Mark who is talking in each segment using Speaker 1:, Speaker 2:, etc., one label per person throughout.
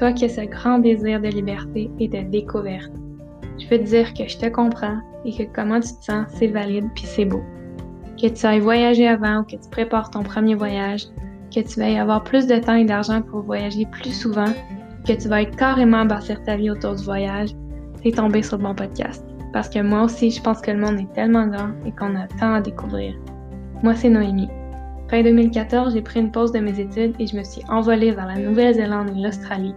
Speaker 1: toi qui as ce grand désir de liberté et de découverte. Je peux te dire que je te comprends et que comment tu te sens, c'est valide puis c'est beau. Que tu ailles voyager avant ou que tu prépares ton premier voyage, que tu vas y avoir plus de temps et d'argent pour voyager plus souvent, que tu vas être carrément bâtir ta vie autour du voyage, t'es tombé sur le bon podcast. Parce que moi aussi, je pense que le monde est tellement grand et qu'on a tant à découvrir. Moi, c'est Noémie. Fin 2014, j'ai pris une pause de mes études et je me suis envolée vers la Nouvelle-Zélande et l'Australie.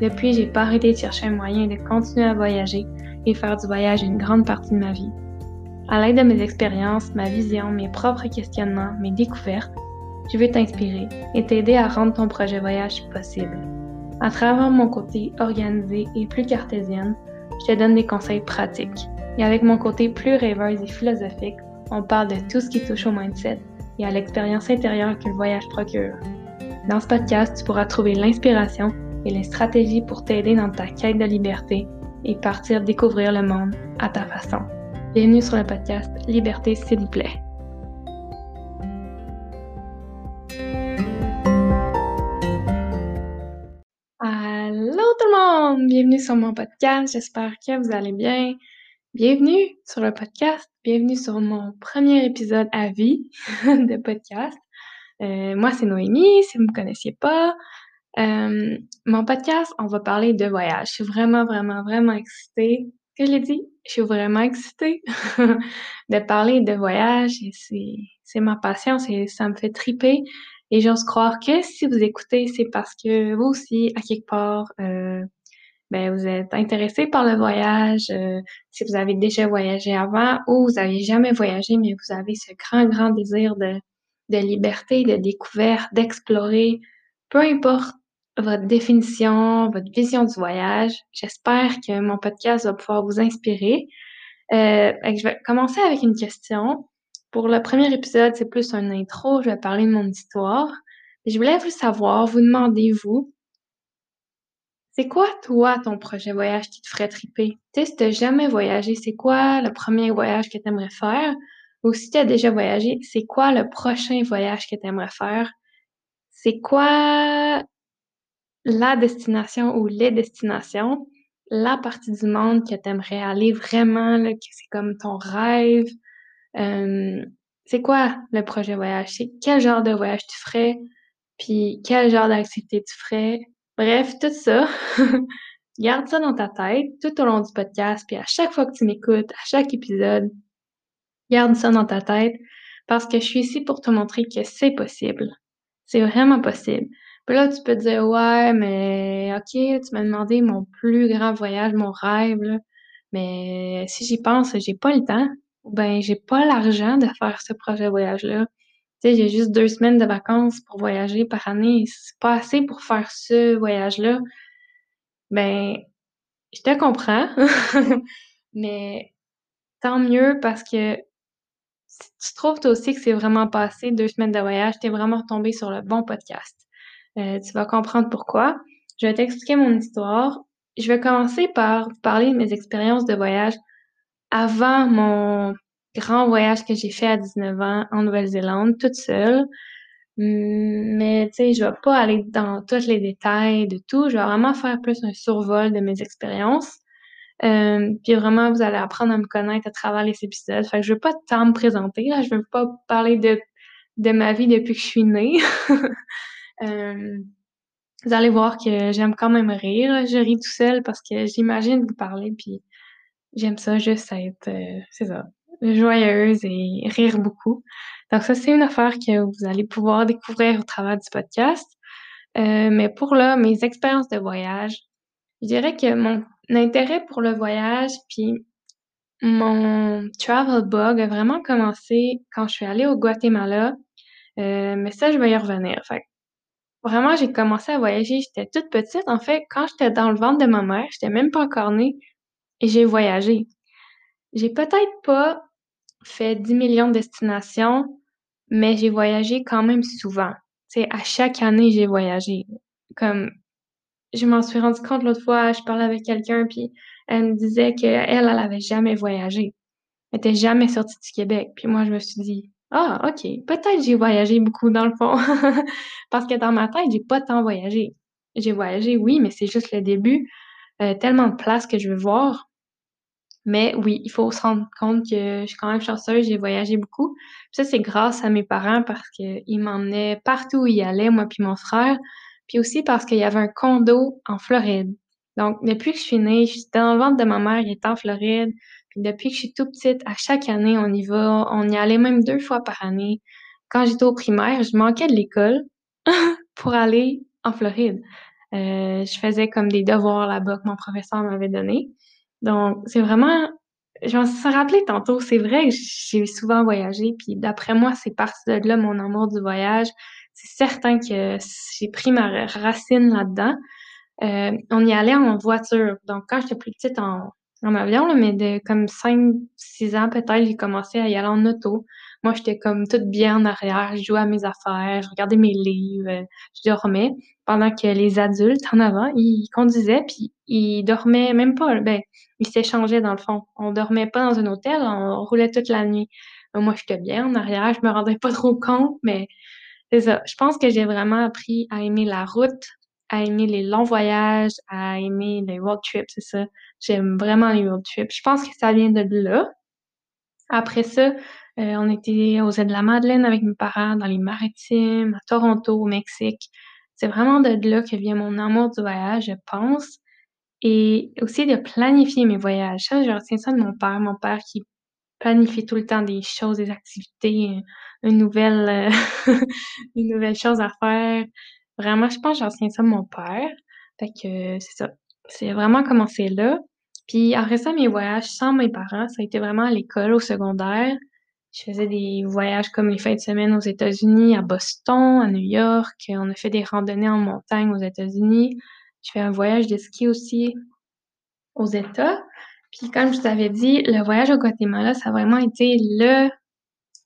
Speaker 1: Depuis, j'ai pas arrêté de chercher un moyen de continuer à voyager et faire du voyage une grande partie de ma vie. À l'aide de mes expériences, ma vision, mes propres questionnements, mes découvertes, je veux t'inspirer et t'aider à rendre ton projet voyage possible. À travers mon côté organisé et plus cartésienne, je te donne des conseils pratiques. Et avec mon côté plus rêveuse et philosophique, on parle de tout ce qui touche au mindset et à l'expérience intérieure que le voyage procure. Dans ce podcast, tu pourras trouver l'inspiration et les stratégies pour t'aider dans ta quête de liberté et partir découvrir le monde à ta façon. Bienvenue sur le podcast Liberté s'il vous plaît. Allô tout le monde! Bienvenue sur mon podcast, j'espère que vous allez bien. Bienvenue sur le podcast, bienvenue sur mon premier épisode à vie de podcast. Euh, moi, c'est Noémie, si vous ne me connaissiez pas. Euh, mon podcast, on va parler de voyage. Je suis vraiment, vraiment, vraiment excitée. Que je l'ai dit, je suis vraiment excitée de parler de voyage. C'est ma passion, ça me fait triper. Et j'ose croire que si vous écoutez, c'est parce que vous aussi, à quelque part, euh, ben, vous êtes intéressé par le voyage, euh, si vous avez déjà voyagé avant ou vous n'avez jamais voyagé, mais vous avez ce grand, grand désir de, de liberté, de découverte, d'explorer, peu importe votre définition, votre vision du voyage. J'espère que mon podcast va pouvoir vous inspirer. Euh, je vais commencer avec une question. Pour le premier épisode, c'est plus un intro. Je vais parler de mon histoire. Je voulais vous savoir, vous demander, vous, c'est quoi, toi, ton projet voyage qui te ferait triper? Tu sais, si t'as jamais voyagé, c'est quoi le premier voyage que tu aimerais faire? Ou si tu as déjà voyagé, c'est quoi le prochain voyage que tu aimerais faire? C'est quoi la destination ou les destinations, la partie du monde que tu aimerais aller vraiment, que c'est comme ton rêve? Euh, c'est quoi le projet voyage? C'est quel genre de voyage tu ferais? Puis quel genre d'activité tu ferais? Bref, tout ça, garde ça dans ta tête tout au long du podcast, puis à chaque fois que tu m'écoutes, à chaque épisode, garde ça dans ta tête parce que je suis ici pour te montrer que c'est possible. C'est vraiment possible. Puis là, tu peux te dire, ouais, mais ok, tu m'as demandé mon plus grand voyage, mon rêve, là. mais si j'y pense, j'ai pas le temps, ou ben j'ai pas l'argent de faire ce projet voyage-là j'ai juste deux semaines de vacances pour voyager par année. C'est pas assez pour faire ce voyage-là. Ben, je te comprends. mais tant mieux parce que si tu trouves toi aussi que c'est vraiment pas assez deux semaines de voyage, tu es vraiment tombé sur le bon podcast. Euh, tu vas comprendre pourquoi. Je vais t'expliquer mon histoire. Je vais commencer par parler de mes expériences de voyage avant mon grand voyage que j'ai fait à 19 ans en Nouvelle-Zélande, toute seule. Hum, mais tu sais, je vais pas aller dans tous les détails de tout. Je vais vraiment faire plus un survol de mes expériences. Euh, puis vraiment, vous allez apprendre à me connaître à travers les épisodes. Fait que je veux pas tant me présenter. Là, je veux pas parler de, de ma vie depuis que je suis née. euh, vous allez voir que j'aime quand même rire. Je ris tout seul parce que j'imagine vous parler, puis j'aime ça juste être, euh, c'est ça, joyeuse et rire beaucoup. Donc ça, c'est une affaire que vous allez pouvoir découvrir au travers du podcast. Euh, mais pour là, mes expériences de voyage, je dirais que mon intérêt pour le voyage, puis mon travel bug a vraiment commencé quand je suis allée au Guatemala. Mais ça, je vais y revenir. Vraiment, j'ai commencé à voyager. J'étais toute petite. En fait, quand j'étais dans le ventre de ma mère, j'étais même pas encore née et j'ai voyagé. J'ai peut-être pas fait 10 millions de destinations, mais j'ai voyagé quand même souvent. Tu à chaque année, j'ai voyagé. Comme, je m'en suis rendu compte l'autre fois, je parlais avec quelqu'un, puis elle me disait qu'elle, elle avait jamais voyagé. Elle était jamais sortie du Québec. Puis moi, je me suis dit, ah, OK, peut-être j'ai voyagé beaucoup dans le fond. Parce que dans ma tête, j'ai pas tant voyagé. j'ai voyagé, oui, mais c'est juste le début. Euh, tellement de places que je veux voir. Mais oui, il faut se rendre compte que je suis quand même chanceuse, j'ai voyagé beaucoup. Puis ça, c'est grâce à mes parents parce qu'ils m'emmenaient partout où ils allaient, moi puis mon frère. Puis aussi parce qu'il y avait un condo en Floride. Donc, depuis que je suis née, j'étais dans le ventre de ma mère, il était en Floride. Puis depuis que je suis toute petite, à chaque année, on y va. On y allait même deux fois par année. Quand j'étais au primaire, je manquais de l'école pour aller en Floride. Euh, je faisais comme des devoirs là-bas que mon professeur m'avait donné. Donc, c'est vraiment je m'en suis rappelé tantôt, c'est vrai que j'ai souvent voyagé, puis d'après moi, c'est parti de là mon amour du voyage. C'est certain que j'ai pris ma racine là-dedans. Euh, on y allait en voiture. Donc, quand j'étais plus petite en, en avion, là, mais de comme 5, 6 ans peut-être, j'ai commencé à y aller en auto. Moi, j'étais comme toute bien en arrière, je jouais à mes affaires, je regardais mes livres, euh, je dormais, pendant que les adultes en avant, ils conduisaient, puis ils dormaient même pas, ben, ils s'échangeaient dans le fond. On dormait pas dans un hôtel, on roulait toute la nuit. Moi, j'étais bien en arrière, je me rendais pas trop compte, mais c'est ça. Je pense que j'ai vraiment appris à aimer la route, à aimer les longs voyages, à aimer les road trips, c'est ça. J'aime vraiment les road trips. Je pense que ça vient de là. Après ça, euh, on était aux îles de la Madeleine avec mes parents, dans les maritimes, à Toronto, au Mexique. C'est vraiment de là que vient mon amour du voyage, je pense. Et aussi de planifier mes voyages. Ça, je retiens ça de mon père. Mon père qui planifie tout le temps des choses, des activités, une nouvelle, une nouvelle chose à faire. Vraiment, je pense que j'en retiens ça de mon père. Fait que c'est ça. C'est vraiment commencé là. Puis après ça, mes voyages sans mes parents, ça a été vraiment à l'école, au secondaire. Je faisais des voyages comme les fins de semaine aux États-Unis, à Boston, à New York. On a fait des randonnées en montagne aux États-Unis. Je fais un voyage de ski aussi aux États. Puis comme je t'avais dit, le voyage au Guatemala, ça a vraiment été le,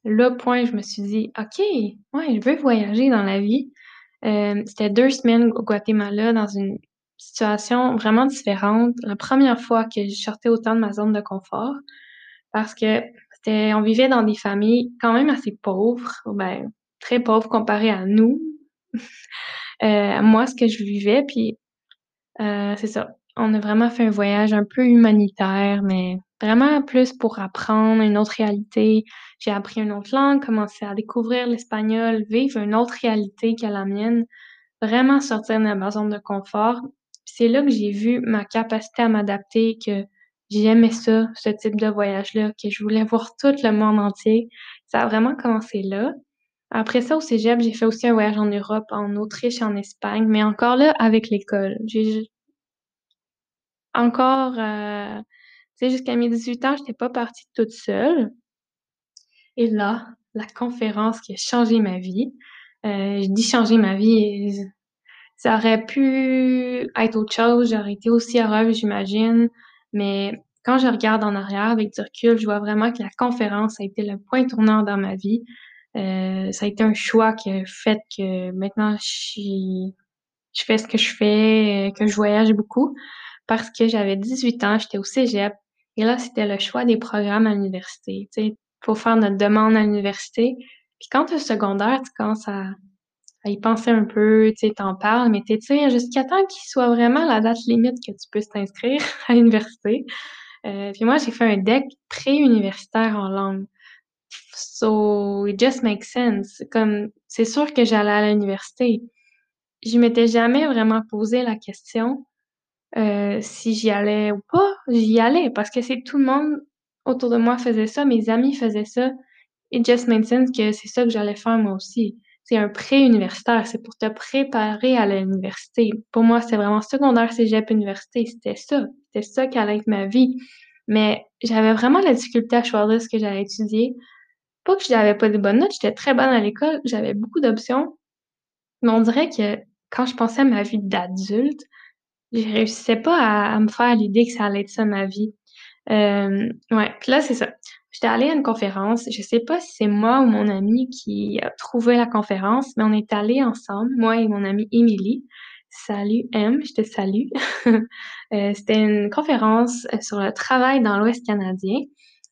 Speaker 1: le point. Je me suis dit, OK, ouais, je veux voyager dans la vie. Euh, c'était deux semaines au Guatemala dans une situation vraiment différente. La première fois que je sortais autant de ma zone de confort parce que on vivait dans des familles quand même assez pauvres, ben, très pauvres comparé à nous. euh, moi, ce que je vivais, puis euh, c'est ça. On a vraiment fait un voyage un peu humanitaire, mais vraiment plus pour apprendre une autre réalité. J'ai appris une autre langue, commencé à découvrir l'espagnol, vivre une autre réalité que la mienne, vraiment sortir de ma zone de confort. C'est là que j'ai vu ma capacité à m'adapter, que J'aimais ça, ce type de voyage-là, que je voulais voir tout le monde entier. Ça a vraiment commencé là. Après ça, au cégep, j'ai fait aussi un voyage en Europe, en Autriche, en Espagne, mais encore là, avec l'école. Encore, euh, tu sais, jusqu'à mes 18 ans, j'étais pas partie toute seule. Et là, la conférence qui a changé ma vie. Euh, je dis changer ma vie, ça aurait pu être autre chose. J'aurais été aussi heureuse, j'imagine. Mais quand je regarde en arrière avec du recul, je vois vraiment que la conférence a été le point tournant dans ma vie. Euh, ça a été un choix qui a fait que maintenant je, je fais ce que je fais, euh, que je voyage beaucoup. Parce que j'avais 18 ans, j'étais au cégep. Et là, c'était le choix des programmes à l'université. Sais, faut faire notre demande à l'université. Puis quand tu es secondaire, tu commences à, y penser un peu, tu t'en parles, mais tu sais, jusqu'à temps qu'il soit vraiment la date limite que tu peux t'inscrire à l'université. Euh, puis moi, j'ai fait un deck pré-universitaire en langue. So, it just makes sense. Comme, c'est sûr que j'allais à l'université. Je m'étais jamais vraiment posé la question euh, si j'y allais ou pas. J'y allais parce que c'est tout le monde autour de moi faisait ça, mes amis faisaient ça. It just made que c'est ça que j'allais faire moi aussi c'est un pré-universitaire, c'est pour te préparer à l'université. Pour moi, c'est vraiment secondaire, cégep, université, c'était ça. C'était ça qui allait être ma vie. Mais j'avais vraiment la difficulté à choisir ce que j'allais étudier. Pas que je n'avais pas de bonnes notes, j'étais très bonne à l'école, j'avais beaucoup d'options. Mais on dirait que quand je pensais à ma vie d'adulte, je réussissais pas à, me faire l'idée que ça allait être ça ma vie. Euh, ouais, là, c'est ça. J'étais allée à une conférence. Je sais pas si c'est moi ou mon ami qui a trouvé la conférence, mais on est allés ensemble, moi et mon amie Émilie. Salut M, je te salue. Euh, c'était une conférence euh, sur le travail dans l'Ouest canadien.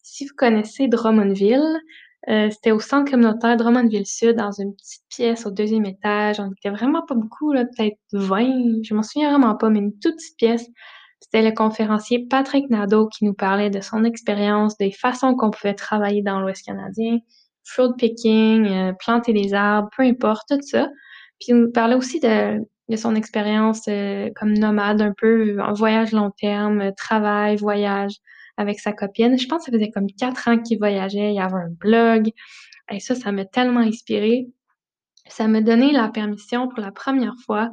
Speaker 1: Si vous connaissez Drummondville, Euh, c'était au centre communautaire Drummondville-Sud, dans une petite pièce au deuxième étage. On était vraiment pas beaucoup, là, peut-être 20, je m'en souviens vraiment pas, mais une toute petite pièce. C'était le conférencier Patrick Nadeau qui nous parlait de son expérience, des façons qu'on pouvait travailler dans l'Ouest canadien, fruit picking, euh, planter des arbres, peu importe, tout ça. Puis il nous parlait aussi de, de son expérience euh, comme nomade, un peu en voyage long terme, travail, voyage avec sa copine. Je pense que ça faisait comme quatre ans qu'il voyageait, il y avait un blog. Et ça, ça m'a tellement inspiré. Ça m'a donné la permission pour la première fois,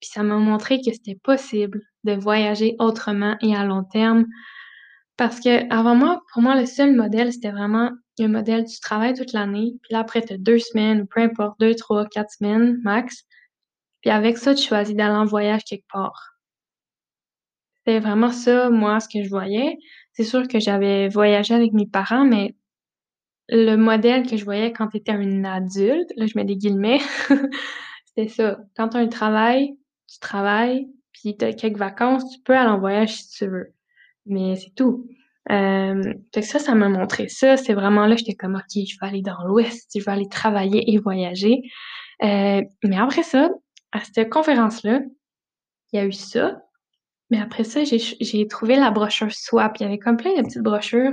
Speaker 1: puis ça m'a montré que c'était possible de voyager autrement et à long terme. Parce que avant moi, pour moi, le seul modèle, c'était vraiment un modèle, tu travailles toute l'année, puis là, après, tu as deux semaines, ou peu importe, deux, trois, quatre semaines max. Puis avec ça, tu choisis d'aller en voyage quelque part. C'était vraiment ça, moi, ce que je voyais. C'est sûr que j'avais voyagé avec mes parents, mais le modèle que je voyais quand tu étais un adulte, là, je mets des guillemets, c'était ça. Quand tu as un travail, tu travailles, puis tu as quelques vacances, tu peux aller en voyage si tu veux. Mais c'est tout. Euh, ça, ça m'a montré ça. C'est vraiment là, j'étais comme, OK, je vais aller dans l'Ouest, je vais aller travailler et voyager. Euh, mais après ça, à cette conférence-là, il y a eu ça. Mais après ça, j'ai trouvé la brochure Swap. Il y avait comme plein de petites brochures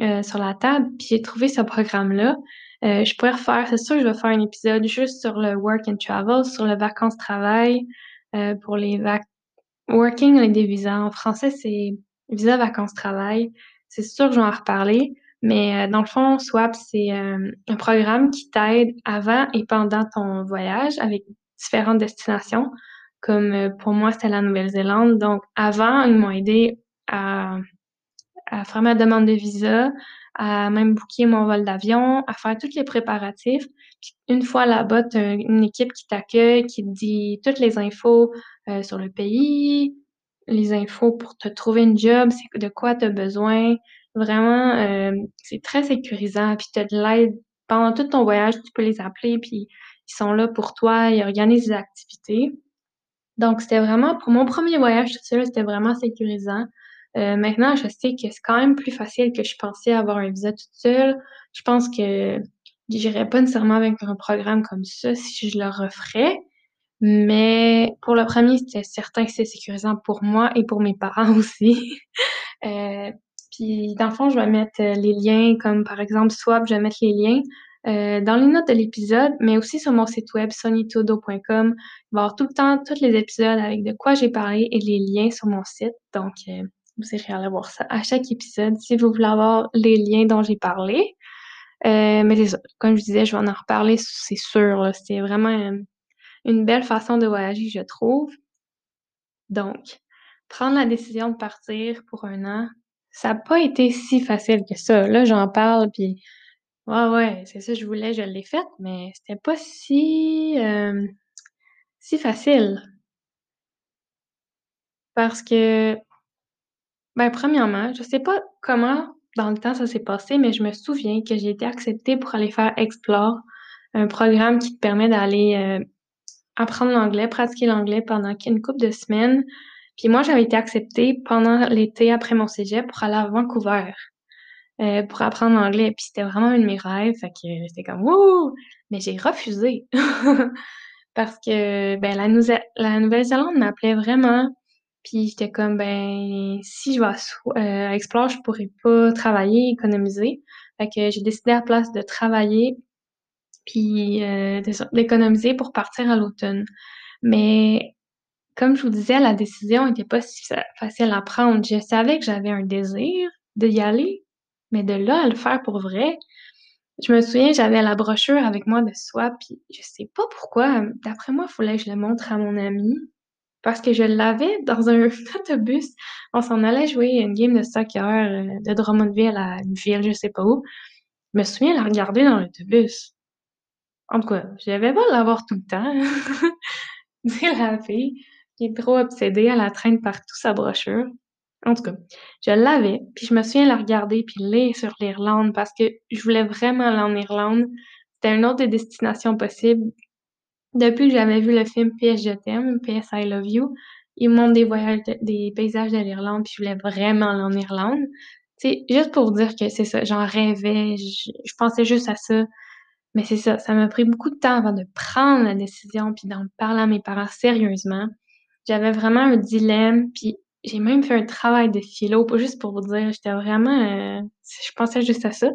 Speaker 1: euh, sur la table, puis j'ai trouvé ce programme-là. Euh, je pourrais refaire, c'est sûr, je vais faire un épisode juste sur le work and travel, sur le vacances-travail, euh, pour les vac working avec des visas. En français, c'est visa vacances-travail. C'est sûr que je vais en reparler, mais dans le fond, Swap, c'est un programme qui t'aide avant et pendant ton voyage avec différentes destinations. Comme pour moi, c'était la Nouvelle-Zélande. Donc, avant, ils m'ont aidé à à faire ma demande de visa, à même booker mon vol d'avion, à faire tous les préparatifs. Puis une fois là-bas, tu as une équipe qui t'accueille, qui te dit toutes les infos euh, sur le pays, les infos pour te trouver une job, c'est de quoi tu as besoin. Vraiment, euh, c'est très sécurisant. Puis tu as de l'aide pendant tout ton voyage, tu peux les appeler, puis ils sont là pour toi, ils organisent des activités. Donc, c'était vraiment, pour mon premier voyage tout seul, c'était vraiment sécurisant. Euh, maintenant, je sais que c'est quand même plus facile que je pensais avoir un visa toute seule. Je pense que j'irais pas nécessairement avec un programme comme ça si je le referais. Mais pour le premier, c'était certain que c'est sécurisant pour moi et pour mes parents aussi. euh, puis dans le fond, je vais mettre les liens, comme par exemple Swap, je vais mettre les liens euh, dans les notes de l'épisode, mais aussi sur mon site web sonitodo.com. Il va y avoir tout le temps tous les épisodes avec de quoi j'ai parlé et les liens sur mon site. Donc, euh, vous irez aller voir ça à chaque épisode si vous voulez avoir les liens dont j'ai parlé. Euh, mais c'est ça. Comme je disais, je vais en reparler, c'est sûr. C'est vraiment une, belle façon de voyager, je trouve. Donc, prendre la décision de partir pour un an, ça n'a pas été si facile que ça. Là, j'en parle, puis ouais, ouais, c'est ça, je voulais, je l'ai fait, mais c'était pas si, euh, si facile. Parce que ben, premièrement, je sais pas comment dans le temps ça s'est passé, mais je me souviens que j'ai été acceptée pour aller faire Explore, un programme qui te permet d'aller euh, apprendre l'anglais, pratiquer l'anglais pendant une couple de semaines. Puis moi, j'avais été acceptée pendant l'été après mon cégep pour aller à Vancouver euh, pour apprendre l'anglais. Puis c'était vraiment un de mes rêves, fait que j'étais comme wouh! Mais j'ai refusé parce que ben la, la Nouvelle-Zélande m'appelait vraiment. Puis j'étais comme, ben, si je vais à, euh, Explore, je pourrais pas travailler, économiser. Fait que j'ai décidé à la place de travailler, puis euh, d'économiser pour partir à l'automne. Mais comme je vous disais, la décision n'était pas si facile à prendre. Je savais que j'avais un désir d'y aller, mais de là à le faire pour vrai, je me souviens, j'avais la brochure avec moi de soi, puis je sais pas pourquoi. D'après moi, il fallait que je la montre à mon ami parce que je l'avais dans un autobus. On s'en allait jouer une game de soccer euh, de Drummondville à une ville, je sais pas où. Je me souviens la regarder dans l'autobus. En tout cas, je n'avais pas l'avoir tout le temps. C'est la fille qui est trop obsédée, elle la traîne partout sa brochure. En tout cas, je l'avais, puis je me souviens la regarder puis lire sur l'Irlande parce que je voulais vraiment aller en Irlande. C'était une autre des destinations possibles depuis que j'avais vu le film PS Je t'aime, PS I Love You, il montre des voyages, des paysages de l'Irlande, puis je voulais vraiment aller en Irlande. Sais, juste pour dire que c'est ça, j'en rêvais, je je pensais juste à ça, mais c'est ça, ça m'a pris beaucoup de temps avant de prendre la décision puis d'en parler à mes parents sérieusement. J'avais vraiment un dilemme, puis j'ai même fait un travail de philo, pas juste pour vous dire, j'étais vraiment, heu, je pensais juste à ça.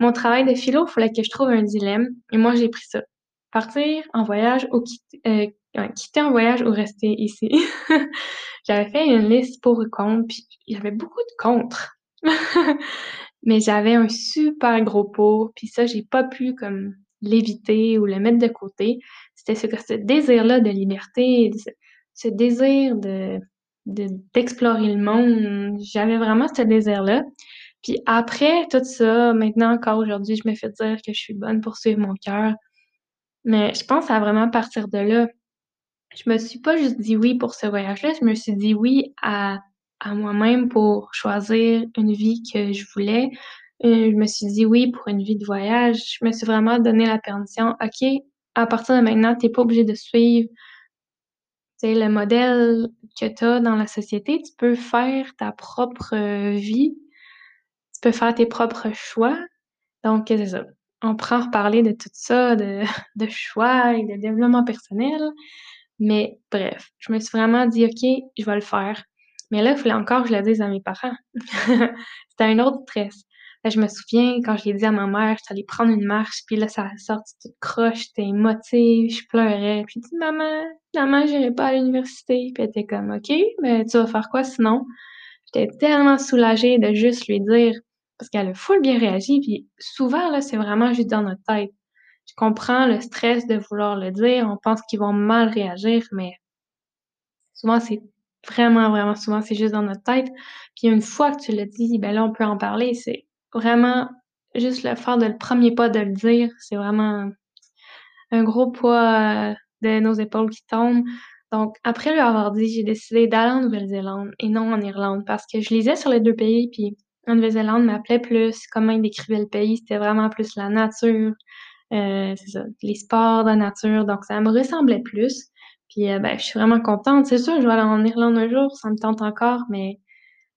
Speaker 1: Mon travail de philo, il fallait que je trouve un dilemme et moi j'ai pris ça. Partir en voyage ou quitter ouais, quitter en voyage ou rester ici. J'avais fait une liste pour et contre, puis il y avait beaucoup de contre. Mais j'avais un super gros pour, puis ça, j'ai pas pu comme l'éviter ou le mettre de côté. C'était ce ce désir-là de liberté, ce désir de de d'explorer le monde. J'avais vraiment ce désir-là. Puis après tout ça, maintenant encore aujourd'hui, je me fais dire que je suis bonne pour suivre mon cœur. Mais je pense à vraiment partir de là. Je me suis pas juste dit oui pour ce voyage-là, je me suis dit oui à à moi-même pour choisir une vie que je voulais. Heu, je me suis dit oui pour une vie de voyage. Je me suis vraiment donné la permission: «OK, à partir de maintenant, tu es pas obligé de suivre sais, le modèle que tu as dans la société. Tu peux faire ta propre, vie. Tu peux faire tes propres choix». Donc c'est ça. On pourra en reparler de tout ça, de de choix et de développement personnel. Mais bref, je me suis vraiment dit: «OK, je vais le faire». Mais là, il fallait encore que je le dise à mes parents. C'était un autre stress. Je me souviens quand je l'ai dit à ma mère, j'étais allée prendre une marche, puis là, ça a sorti toute croche, j'étais émotive, je pleurais, puis j'ai dit: «Maman, finalement, j'irai pas à l'université». Puis elle était comme: «OK, mais tu vas faire quoi sinon?» J'étais tellement soulagée de juste lui dire parce qu'elle a full bien réagi, puis souvent, là, c'est vraiment juste dans notre tête. Je comprends le stress de vouloir le dire, on pense qu'ils vont mal réagir, mais souvent, c'est vraiment, vraiment souvent, c'est juste dans notre tête. Puis une fois que tu l'as dit, ben là, on peut en parler. C'est vraiment juste le faire de le premier pas de le dire, c'est vraiment un gros poids, heu, de nos épaules qui tombe. Donc après lui avoir dit, j'ai décidé d'aller en Nouvelle-Zélande et non en Irlande parce que je lisais sur les 2 pays, puis la Nouvelle-Zélande m'appelait plus. Comment il décrivait le pays, c'était vraiment plus la nature, heu, c'est ça, les sports, la nature, donc ça me ressemblait plus. Puis, heu, ben, je suis vraiment contente. C'est sûr, je vais aller en Irlande un jour, ça me tente encore, mais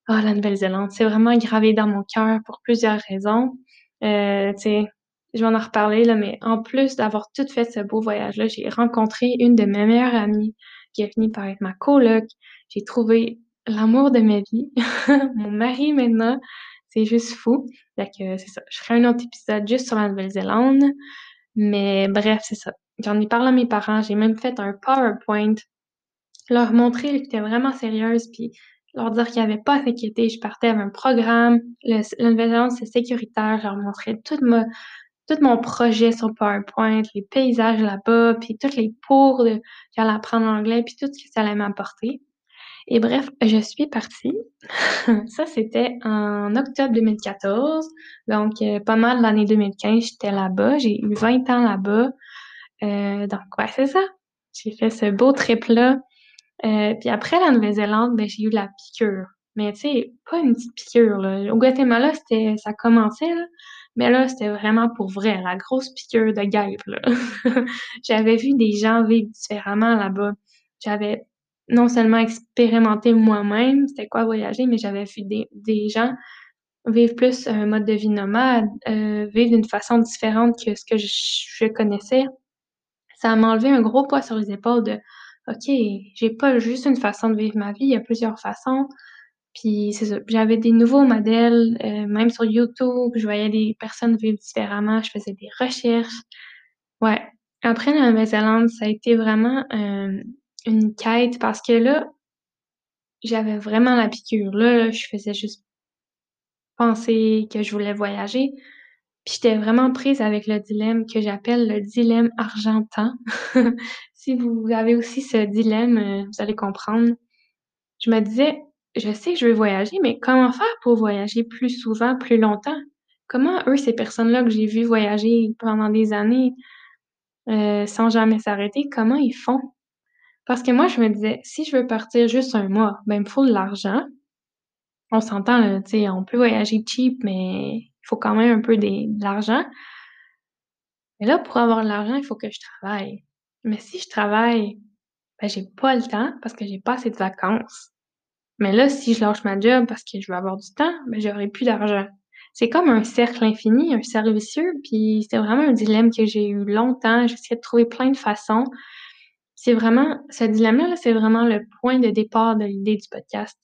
Speaker 1: ah, la Nouvelle-Zélande, c'est vraiment gravé dans mon cœur pour plusieurs raisons. Sais, je vais en reparler là, mais en plus d'avoir tout fait ce beau voyage-là, j'ai rencontré une de mes meilleures amies qui a fini par être ma coloc. J'ai trouvé l'amour de ma vie, mon mari maintenant, c'est juste fou. Fait que c'est ça, je ferai un autre épisode juste sur la Nouvelle-Zélande, mais bref, c'est ça. J'en ai parlé à mes parents, j'ai même fait un PowerPoint, leur montrer que j'étais vraiment sérieuse, puis leur dire qu'il y avait pas à s'inquiéter. Je partais avec un programme, le la Nouvelle-Zélande, c'est sécuritaire. Je leur montrais tout mon projet sur PowerPoint, les paysages là-bas, puis tous les pour de j'allais apprendre l'anglais, puis tout ce que ça allait m'apporter. Et bref, je suis partie. Ça, c'était en octobre 2014, donc heu, pas mal l'année 2015, j'étais là-bas. J'ai eu 20 ans là-bas. Heu, donc ouais, c'est ça. J'ai fait ce beau trip-là. Heu, puis après la Nouvelle-Zélande, ben, j'ai eu la piqûre. Mais tu sais, pas une petite piqûre, là. Au Guatemala, c'était ça commençait, là, mais là, c'était vraiment pour vrai, la grosse piqûre de guêpe. J'avais vu des gens vivre différemment là-bas. J'avais non seulement expérimenté moi-même c'était quoi voyager, mais j'avais vu des des gens vivre plus un mode de vie nomade, heu, vivre d'une façon différente que ce que je connaissais. Ça m'a enlevé un gros poids sur les épaules de OK, j'ai pas juste une façon de vivre ma vie, il y a plusieurs façons. Puis c'est ça, j'avais des nouveaux modèles, heu, même sur YouTube, je voyais des personnes vivre différemment, je faisais des recherches. Ouais, après la Nouvelle-Zélande, ça a été vraiment, hem, une quête parce que là j'avais vraiment la piqûre. Là, je faisais juste penser que je voulais voyager. Puis j'étais vraiment prise avec le dilemme que j'appelle le dilemme argent-temps. Si vous avez aussi ce dilemme, heu, vous allez comprendre. Je me disais: «Je sais que je veux voyager, mais comment faire pour voyager plus souvent, plus longtemps? Comment eux, ces personnes-là que j'ai vues voyager pendant des années, heu, sans jamais s'arrêter, comment ils font?» parce que moi, je me disais: «Si je veux partir juste 1 mois, ben, il me faut de l'argent». On s'entend tu sais, on peut voyager cheap, mais faut quand même un peu de l'argent. Mais là, pour avoir de l'argent, il faut que je travaille. Mais si je travaille, ben, j'ai pas le temps parce que j'ai pas assez de vacances. Mais là, si je lâche ma job parce que je veux avoir du temps, ben j'aurai plus d'argent. C'est comme un cercle infini, un cercle vicieux, puis c'était vraiment un dilemme que j'ai eu longtemps. J'essayais de trouver plein de façons. C'est vraiment ce dilemme-là, c'est vraiment le point de départ de l'idée du podcast.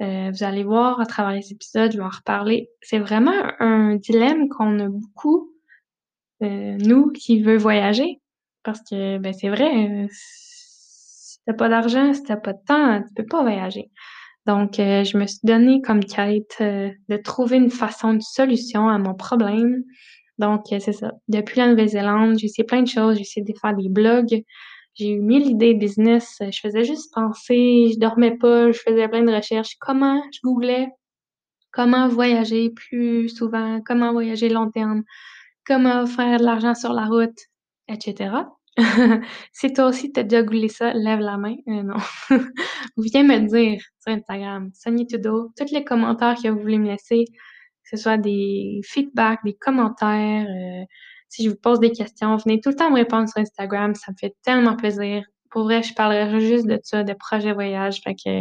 Speaker 1: Euh, vous allez voir à travers les épisodes, je vais en reparler. C'est vraiment un dilemme qu'on a beaucoup, euh, nous qui veut voyager, parce que ben c'est vrai, euh, si t'as pas d'argent, si t'as pas de temps, tu peux pas voyager. Donc, euh, je me suis donné comme quête euh, de trouver une façon, une solution à mon problème. Donc, euh, c'est ça. Depuis la Nouvelle-Zélande, j'ai essayé plein de choses. J'ai essayé de faire des blogs. J'ai eu mille idées business. Je faisais juste penser. Je dormais pas. Je faisais plein de recherches. Comment? Je googlais? Comment voyager plus souvent? Comment voyager long terme? Comment faire de l'argent sur la route? Etc. si toi aussi t'as déjà googlé ça, lève la main. Euh, non. Viens me dire sur Instagram, Sonia Tudo, tous les commentaires que vous voulez me laisser, que ce soit des feedbacks, des commentaires, euh, si je vous pose des questions, venez tout le temps me répondre sur Instagram, ça me fait tellement plaisir. Pour vrai, je parlerai juste de ça, de projets voyage, fait que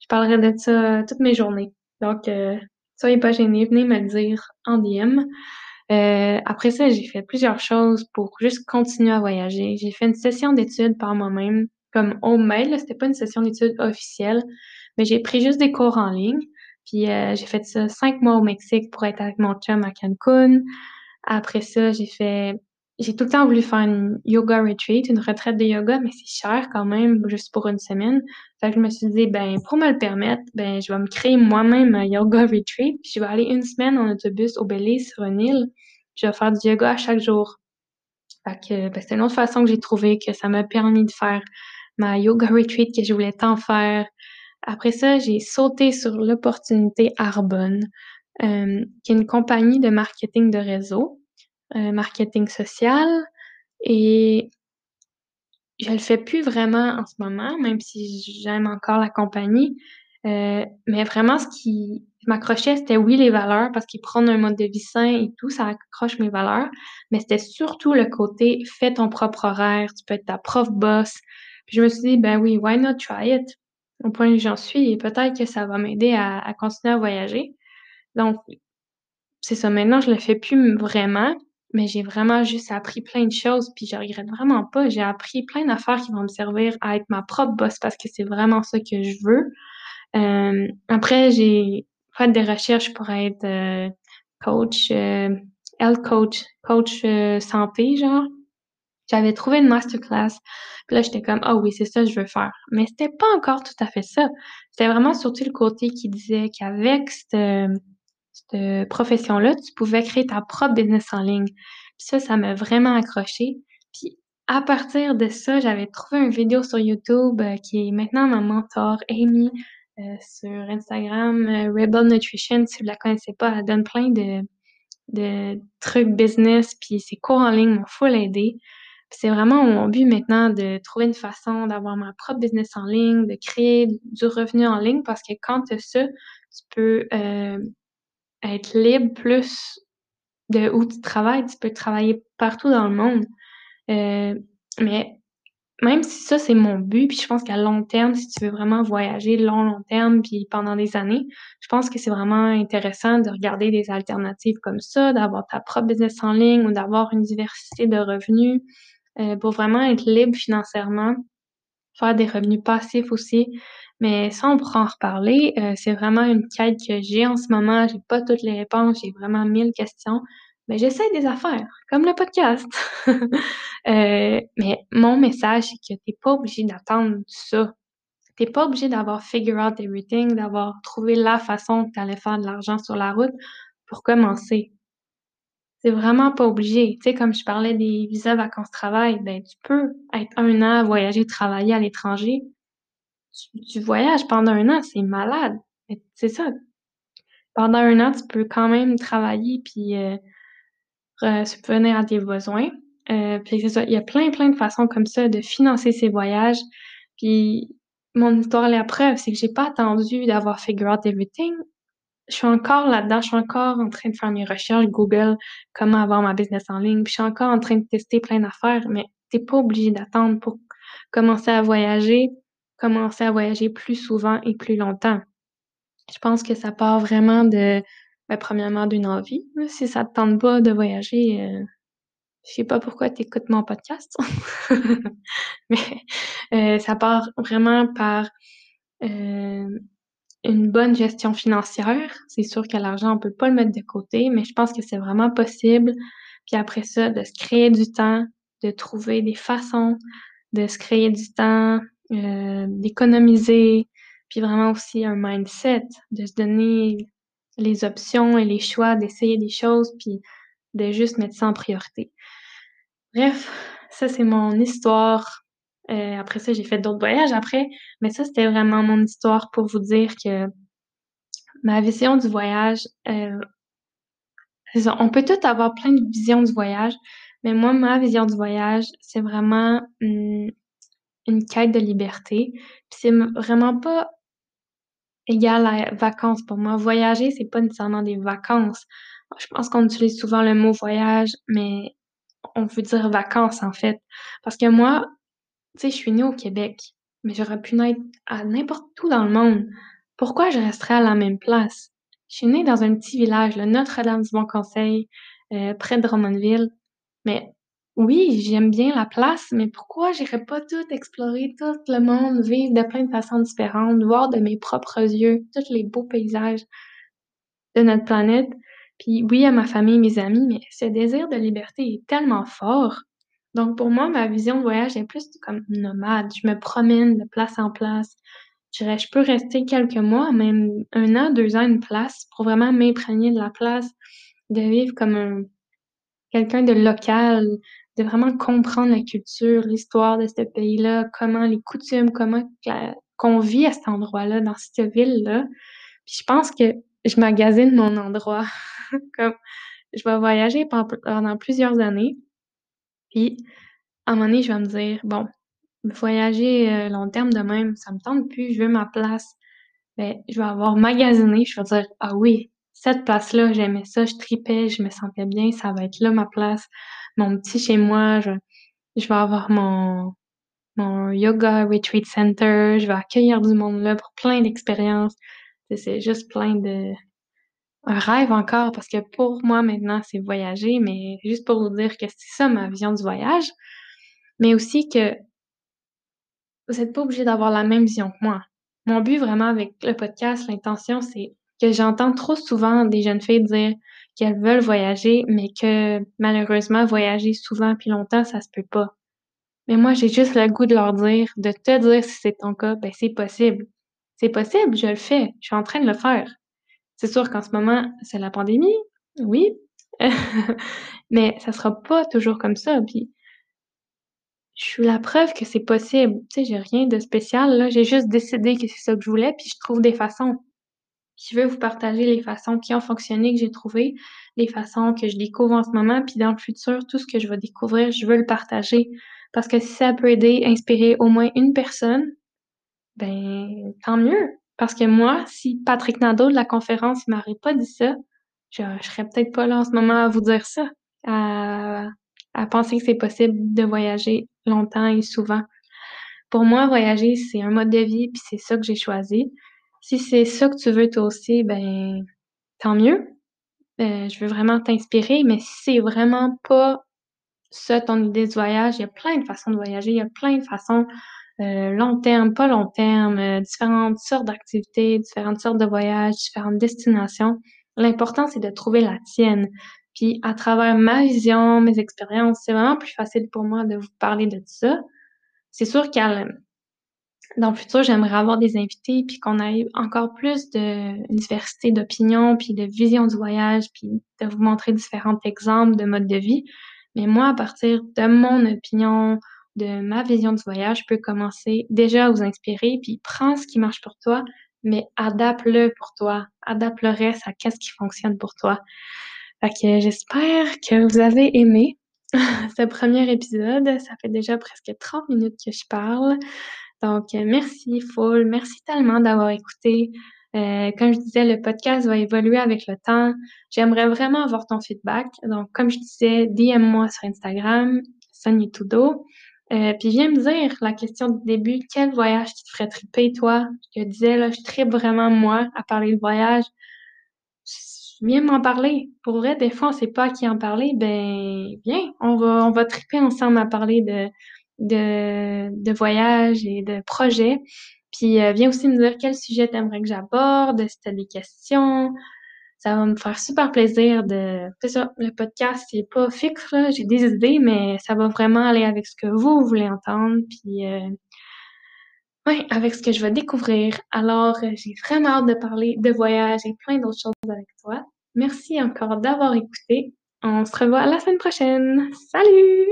Speaker 1: je parlerai de ça toutes mes journées. Donc, euh, soyez pas gênés, venez me le dire en DM. Euh, après ça, j'ai fait plusieurs choses pour juste continuer à voyager. J'ai fait une session d'études par moi-même, comme homemade, c'était pas une session d'études officielle, mais j'ai pris juste des cours en ligne. Puis euh, j'ai fait ça cinq mois au Mexique pour être avec mon chum à Cancun. Après ça, j'ai fait j'ai tout le temps voulu faire une yoga retreat, une retraite de yoga, mais c'est cher quand même, juste pour une semaine. Fait que je me suis dit, ben, pour me le permettre, ben, je vais me créer moi-même un yoga retreat, je vais aller une semaine en autobus au Belize sur une île, je vais faire du yoga à chaque jour. Fait que, ben, c'est une autre façon que j'ai trouvé que ça m'a permis de faire ma yoga retreat que je voulais tant faire. Après ça, j'ai sauté sur l'opportunité Arbonne, euh, qui est une compagnie de marketing de réseau, euh, marketing social, et je le fais plus vraiment en ce moment, même si j'aime encore la compagnie. Euh, mais vraiment, ce qui m'accrochait, c'était oui les valeurs, parce qu'ils prennent un mode de vie sain et tout, ça accroche mes valeurs. Mais c'était surtout le côté fais ton propre horaire, tu peux être ta propre boss. Puis je me suis dit, ben oui, why not try it? Au point où j'en suis, et peut-être que ça va m'aider à, à continuer à voyager. Donc, c'est ça. Maintenant, je le fais plus vraiment, mais j'ai vraiment juste appris plein de choses, puis je regrette vraiment pas. J'ai appris plein d'affaires qui vont me servir à être ma propre boss parce que c'est vraiment ça que je veux. Euh, après, j'ai fait des recherches pour être euh, coach, euh, health coach, coach euh, santé, genre. J'avais trouvé une masterclass, puis là, j'étais comme, ah oui, c'est ça que je veux faire. Mais c'était pas encore tout à fait ça. C'était vraiment surtout le côté qui disait qu'avec cette, cette profession-là, tu pouvais créer ta propre business en ligne. Puis ça, ça m'a vraiment accroché. Puis à partir de ça, j'avais trouvé une vidéo sur YouTube euh, qui est maintenant ma mentor, Amy, euh, sur Instagram, euh, Rebel Nutrition. Si vous la connaissez pas, elle donne plein de, de trucs business, puis ses cours en ligne m'ont full aidé. C'est vraiment mon but maintenant de trouver une façon d'avoir ma propre business en ligne, de créer du revenu en ligne, parce que quand tu as ça, tu peux euh, être libre plus de où tu travailles. Tu peux travailler partout dans le monde. Euh, mais même si ça, c'est mon but, puis je pense qu'à long terme, si tu veux vraiment voyager long, long terme, puis pendant des années, je pense que c'est vraiment intéressant de regarder des alternatives comme ça, d'avoir ta propre business en ligne ou d'avoir une diversité de revenus euh, pour vraiment être libre financièrement, faire des revenus passifs aussi. Mais ça, on pourra en reparler. Euh, c'est vraiment une quête que j'ai en ce moment. J'ai pas toutes les réponses, j'ai vraiment mille questions. Mais j'essaie des affaires, comme le podcast. euh, mais mon message, c'est que t'es pas obligé d'attendre ça. T'es pas obligé d'avoir figure out everything, d'avoir trouvé la façon que t'allais faire de l'argent sur la route pour commencer. C'est vraiment pas obligé. Tu sais, comme je parlais des visas vacances-travail, ben tu peux être un an, voyager, travailler à l'étranger. Tu, voyages pendant un an, c'est malade. C'est ça. Pendant un an, tu peux quand même travailler puis euh, subvenir à tes besoins. Euh, puis c'est ça, il y a plein, plein de façons comme ça de financer ses voyages. Puis mon histoire, la preuve, c'est que j'ai pas attendu d'avoir figure out everything je suis encore là-dedans, je suis encore en train de faire mes recherches Google, comment avoir ma business en ligne, puis je suis encore en train de tester plein d'affaires, mais t'es pas obligé d'attendre pour commencer à voyager, commencer à voyager plus souvent et plus longtemps. Je pense que ça part vraiment de, ben, premièrement d'une envie. Si ça te tente pas de voyager, euh, je sais pas pourquoi tu écoutes mon podcast. Mais euh, ça part vraiment par euh, une bonne gestion financière. C'est sûr que l'argent, on peut pas le mettre de côté, mais je pense que c'est vraiment possible. Puis après ça, de se créer du temps, de trouver des façons de se créer du temps, euh, d'économiser, puis vraiment aussi un mindset, de se donner les options et les choix, d'essayer des choses, puis de juste mettre ça en priorité. Bref, ça c'est mon histoire. Euh, après ça, j'ai fait d'autres voyages après, mais ça c'était vraiment mon histoire pour vous dire que ma vision du voyage, euh, on peut tout avoir plein de visions du voyage, mais moi, ma vision du voyage, c'est vraiment hum, une quête de liberté. C'est vraiment pas égal à vacances pour moi. Voyager, c'est pas nécessairement des vacances. Je pense qu'on utilise souvent le mot voyage, mais on veut dire vacances en fait. Parce que moi, tu sais, je suis née au Québec, mais j'aurais pu naître à n'importe où dans le monde. Pourquoi je resterais à la même place? Je suis née dans un petit village, le Notre-Dame-du-Bon-Conseil, euh, près de Drummondville. Mais oui, j'aime bien la place, mais pourquoi j'irais pas tout explorer, tout le monde, vivre de plein de façons différentes, voir de mes propres yeux tous les beaux paysages de notre planète? Puis oui, à ma famille, mes amis, mais ce désir de liberté est tellement fort. Donc pour moi, ma vision de voyage est plus comme nomade. Je me promène de place en place. Je dirais, je peux rester quelques mois, même un an, deux ans, une place, pour vraiment m'imprégner de la place, de vivre comme un quelqu'un de local, de vraiment comprendre la culture, l'histoire de ce pays-là, comment les coutumes, comment qu'on vit à cet endroit-là, dans cette ville-là. Puis je pense que je magasine mon endroit. Comme je vais voyager pendant plusieurs années. Puis à un moment donné, je vais me dire bon, voyager euh, long terme de même, ça me tente plus, je veux ma place. Ben, je vais avoir magasiné, je vais dire ah oui, cette place-là, j'aimais ça, je tripais, je me sentais bien, ça va être là ma place, mon petit chez moi, je, je vais avoir mon, mon yoga retreat center, je vais accueillir du monde là pour plein d'expériences. C'est juste plein de un rêve encore parce que pour moi maintenant c'est voyager, mais juste pour vous dire que c'est ça ma vision du voyage, mais aussi que vous n'êtes pas obligé d'avoir la même vision que moi. Mon but vraiment avec le podcast, l'intention, c'est j'entends trop souvent des jeunes filles dire qu'elles veulent voyager, mais que malheureusement, voyager souvent puis longtemps, ça se peut pas. Mais moi, j'ai juste le goût de leur dire, de te dire si c'est ton cas, ben c'est possible. C'est possible, je le fais, je suis en train de le faire. C'est sûr qu'en ce moment, c'est la pandémie, oui, mais ça sera pas toujours comme ça. Je suis la preuve que c'est possible. Tu sais, j'ai rien de spécial là, j'ai juste décidé que c'est ça que je voulais, puis je trouve des façons je veux vous partager les façons qui ont fonctionné, que j'ai trouvées, les façons que je découvre en ce moment, puis dans le futur, tout ce que je vais découvrir, je veux le partager. Parce que si ça peut aider, inspirer au moins une personne, ben tant mieux. Parce que moi, si Patrick Nadeau de la conférence m'aurait pas dit ça, je, je serais peut-être pas là en ce moment à vous dire ça, à penser que c'est possible de voyager longtemps et souvent. Pour moi, voyager, c'est un mode de vie, puis c'est ça que j'ai choisi. Si c'est ça que tu veux toi aussi, ben tant mieux. Euh, je veux vraiment t'inspirer, mais si c'est vraiment pas ça ton idée de voyage, il y a plein de façons de voyager, il y a plein de façons euh, long terme, pas long terme, euh, différentes sortes d'activités, différentes sortes de voyages, différentes destinations. L'important, c'est de trouver la tienne. Puis à travers ma vision, mes expériences, c'est vraiment plus facile pour moi de vous parler de ça. C'est sûr qu'à dans le futur, j'aimerais avoir des invités, puis qu'on ait encore plus de diversité d'opinions, puis de vision du voyage, puis de vous montrer différents exemples de modes de vie. Mais moi, à partir de mon opinion, de ma vision du voyage, je peux commencer déjà à vous inspirer, puis prends ce qui marche pour toi, mais adapte-le pour toi. Adapte le reste à qu'est-ce qui fonctionne pour toi. Fait que j'espère que vous avez aimé ce premier épisode. Ça fait déjà presque 30 minutes que je parle. Donc, euh, merci full, merci tellement d'avoir écouté. Euh, comme je disais, le podcast va évoluer avec le temps. J'aimerais vraiment avoir ton feedback. Donc, comme je disais, DM-moi sur Instagram, Sonia Tudo. Euh, puis viens me dire la question du début, quel voyage qui te ferait triper, toi? Je disais, là, je tripe vraiment, moi, à parler de voyage. Viens m'en parler. Pour vrai, des fois, on sait pas à qui en parler. Ben, viens, on va, on va ensemble à parler de, de, de voyage et de projets. Puis euh, viens aussi me dire quel sujet t'aimerais que j'aborde, si t'as des questions. Ça va me faire super plaisir de... C'est ça, le podcast, c'est pas fixe, là. J'ai des idées, mais ça va vraiment aller avec ce que vous voulez entendre. Puis, euh, avec ce que je vais découvrir. Alors, euh, j'ai vraiment hâte de parler de voyage et plein d'autres choses avec toi. Merci encore d'avoir écouté. On se revoit la semaine prochaine. Salut!